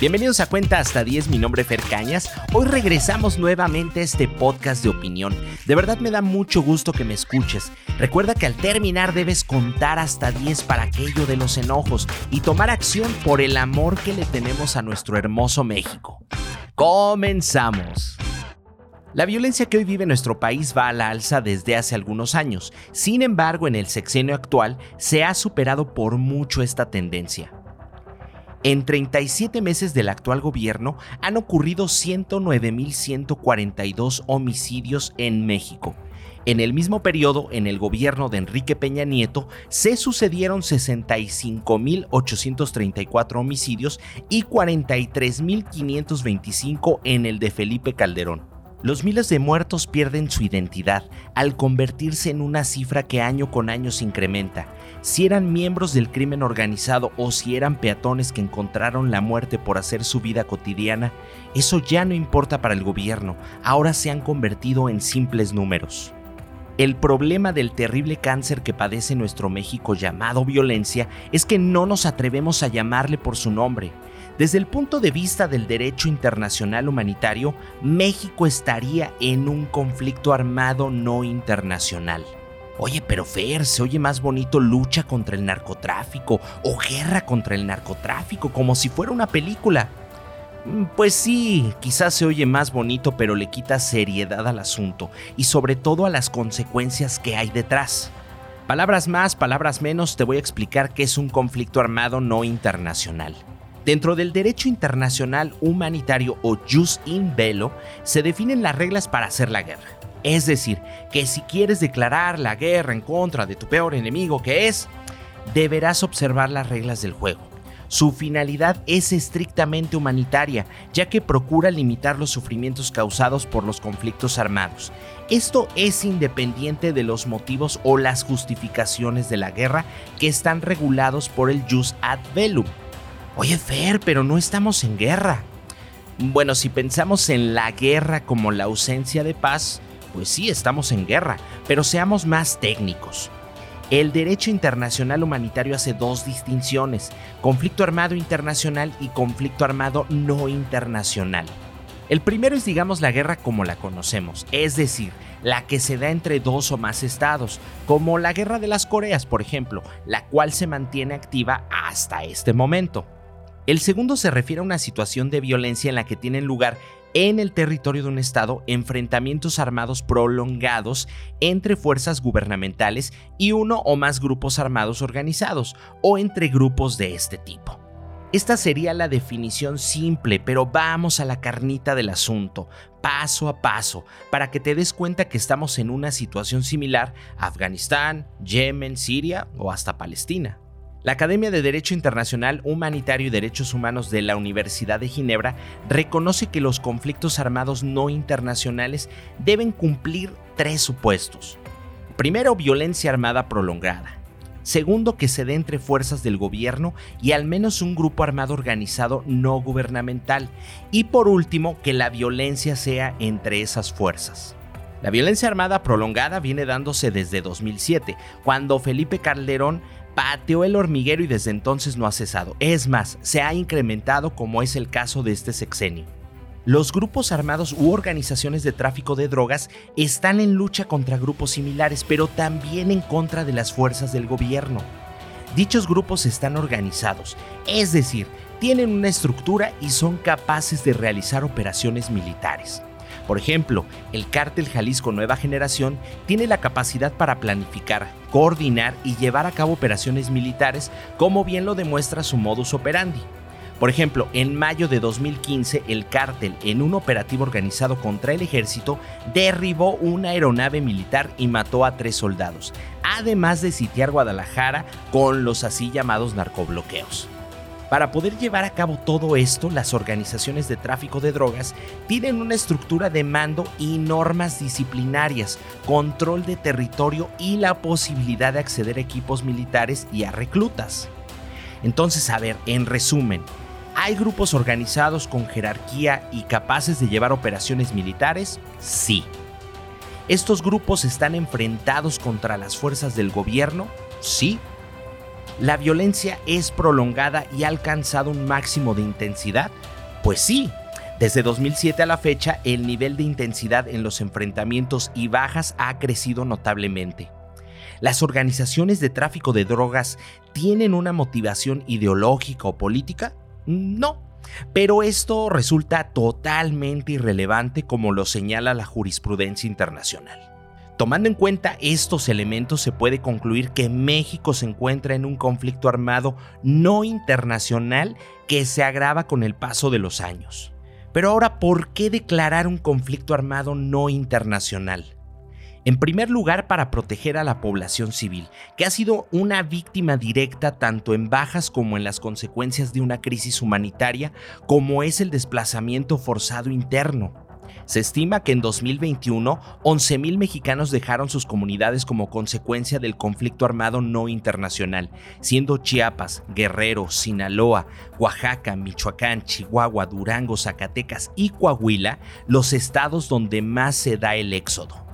Bienvenidos a Cuenta hasta 10, mi nombre es Fer Cañas. Hoy regresamos nuevamente a este podcast de opinión. De verdad me da mucho gusto que me escuches. Recuerda que al terminar debes contar hasta 10 para aquello de los enojos y tomar acción por el amor que le tenemos a nuestro hermoso México. Comenzamos. La violencia que hoy vive nuestro país va a la alza desde hace algunos años. Sin embargo, en el sexenio actual se ha superado por mucho esta tendencia. En 37 meses del actual gobierno han ocurrido 109.142 homicidios en México. En el mismo periodo, en el gobierno de Enrique Peña Nieto, se sucedieron 65.834 homicidios y 43.525 en el de Felipe Calderón. Los miles de muertos pierden su identidad al convertirse en una cifra que año con año se incrementa. Si eran miembros del crimen organizado o si eran peatones que encontraron la muerte por hacer su vida cotidiana, eso ya no importa para el gobierno, ahora se han convertido en simples números. El problema del terrible cáncer que padece nuestro México llamado violencia es que no nos atrevemos a llamarle por su nombre. Desde el punto de vista del derecho internacional humanitario, México estaría en un conflicto armado no internacional. Oye, pero Fer, se oye más bonito lucha contra el narcotráfico o guerra contra el narcotráfico, como si fuera una película. Mm, pues sí, quizás se oye más bonito, pero le quita seriedad al asunto y sobre todo a las consecuencias que hay detrás. Palabras más, palabras menos, te voy a explicar qué es un conflicto armado no internacional. Dentro del derecho internacional humanitario o jus in bello se definen las reglas para hacer la guerra. Es decir, que si quieres declarar la guerra en contra de tu peor enemigo que es, deberás observar las reglas del juego. Su finalidad es estrictamente humanitaria, ya que procura limitar los sufrimientos causados por los conflictos armados. Esto es independiente de los motivos o las justificaciones de la guerra que están regulados por el jus ad bellum, Oye, Fer, pero no estamos en guerra. Bueno, si pensamos en la guerra como la ausencia de paz, pues sí, estamos en guerra, pero seamos más técnicos. El derecho internacional humanitario hace dos distinciones, conflicto armado internacional y conflicto armado no internacional. El primero es, digamos, la guerra como la conocemos, es decir, la que se da entre dos o más estados, como la guerra de las Coreas, por ejemplo, la cual se mantiene activa hasta este momento. El segundo se refiere a una situación de violencia en la que tienen lugar en el territorio de un Estado enfrentamientos armados prolongados entre fuerzas gubernamentales y uno o más grupos armados organizados, o entre grupos de este tipo. Esta sería la definición simple, pero vamos a la carnita del asunto, paso a paso, para que te des cuenta que estamos en una situación similar a Afganistán, Yemen, Siria o hasta Palestina. La Academia de Derecho Internacional Humanitario y Derechos Humanos de la Universidad de Ginebra reconoce que los conflictos armados no internacionales deben cumplir tres supuestos. Primero, violencia armada prolongada. Segundo, que se dé entre fuerzas del gobierno y al menos un grupo armado organizado no gubernamental. Y por último, que la violencia sea entre esas fuerzas. La violencia armada prolongada viene dándose desde 2007, cuando Felipe Calderón pateó el hormiguero y desde entonces no ha cesado. Es más, se ha incrementado como es el caso de este sexenio. Los grupos armados u organizaciones de tráfico de drogas están en lucha contra grupos similares, pero también en contra de las fuerzas del gobierno. Dichos grupos están organizados, es decir, tienen una estructura y son capaces de realizar operaciones militares. Por ejemplo, el cártel Jalisco Nueva Generación tiene la capacidad para planificar, coordinar y llevar a cabo operaciones militares, como bien lo demuestra su modus operandi. Por ejemplo, en mayo de 2015, el cártel, en un operativo organizado contra el ejército, derribó una aeronave militar y mató a tres soldados, además de sitiar Guadalajara con los así llamados narcobloqueos. Para poder llevar a cabo todo esto, las organizaciones de tráfico de drogas tienen una estructura de mando y normas disciplinarias, control de territorio y la posibilidad de acceder a equipos militares y a reclutas. Entonces, a ver, en resumen, ¿hay grupos organizados con jerarquía y capaces de llevar operaciones militares? Sí. ¿Estos grupos están enfrentados contra las fuerzas del gobierno? Sí. ¿La violencia es prolongada y ha alcanzado un máximo de intensidad? Pues sí. Desde 2007 a la fecha, el nivel de intensidad en los enfrentamientos y bajas ha crecido notablemente. ¿Las organizaciones de tráfico de drogas tienen una motivación ideológica o política? No, pero esto resulta totalmente irrelevante como lo señala la jurisprudencia internacional. Tomando en cuenta estos elementos se puede concluir que México se encuentra en un conflicto armado no internacional que se agrava con el paso de los años. Pero ahora, ¿por qué declarar un conflicto armado no internacional? En primer lugar, para proteger a la población civil, que ha sido una víctima directa tanto en bajas como en las consecuencias de una crisis humanitaria, como es el desplazamiento forzado interno. Se estima que en 2021 11.000 mexicanos dejaron sus comunidades como consecuencia del conflicto armado no internacional, siendo Chiapas, Guerrero, Sinaloa, Oaxaca, Michoacán, Chihuahua, Durango, Zacatecas y Coahuila los estados donde más se da el éxodo.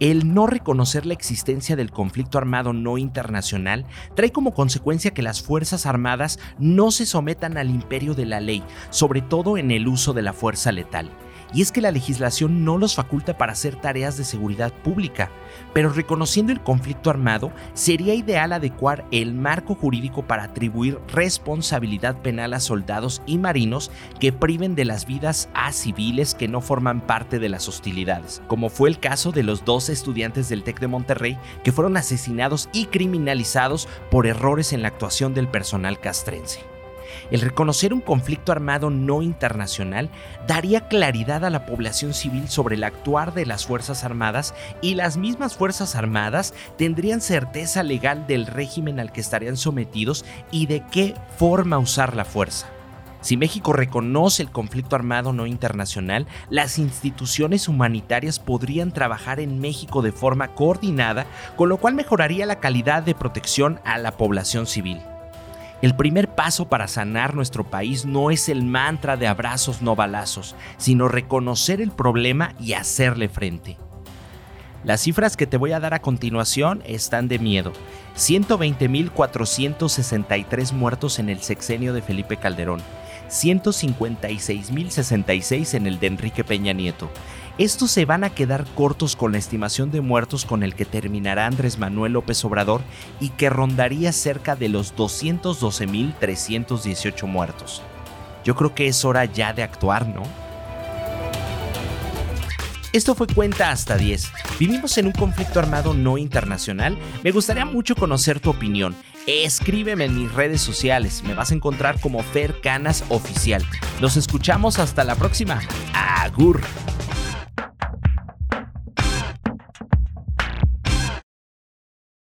El no reconocer la existencia del conflicto armado no internacional trae como consecuencia que las Fuerzas Armadas no se sometan al imperio de la ley, sobre todo en el uso de la fuerza letal y es que la legislación no los faculta para hacer tareas de seguridad pública, pero reconociendo el conflicto armado, sería ideal adecuar el marco jurídico para atribuir responsabilidad penal a soldados y marinos que priven de las vidas a civiles que no forman parte de las hostilidades, como fue el caso de los dos estudiantes del TEC de Monterrey que fueron asesinados y criminalizados por errores en la actuación del personal castrense. El reconocer un conflicto armado no internacional daría claridad a la población civil sobre el actuar de las Fuerzas Armadas y las mismas Fuerzas Armadas tendrían certeza legal del régimen al que estarían sometidos y de qué forma usar la fuerza. Si México reconoce el conflicto armado no internacional, las instituciones humanitarias podrían trabajar en México de forma coordinada, con lo cual mejoraría la calidad de protección a la población civil. El primer paso para sanar nuestro país no es el mantra de abrazos no balazos, sino reconocer el problema y hacerle frente. Las cifras que te voy a dar a continuación están de miedo. 120.463 muertos en el sexenio de Felipe Calderón, 156.066 en el de Enrique Peña Nieto, estos se van a quedar cortos con la estimación de muertos con el que terminará Andrés Manuel López Obrador y que rondaría cerca de los 212.318 muertos. Yo creo que es hora ya de actuar, ¿no? Esto fue Cuenta hasta 10. ¿Vivimos en un conflicto armado no internacional? Me gustaría mucho conocer tu opinión. Escríbeme en mis redes sociales. Me vas a encontrar como Fer Canas Oficial. Nos escuchamos hasta la próxima. Agur.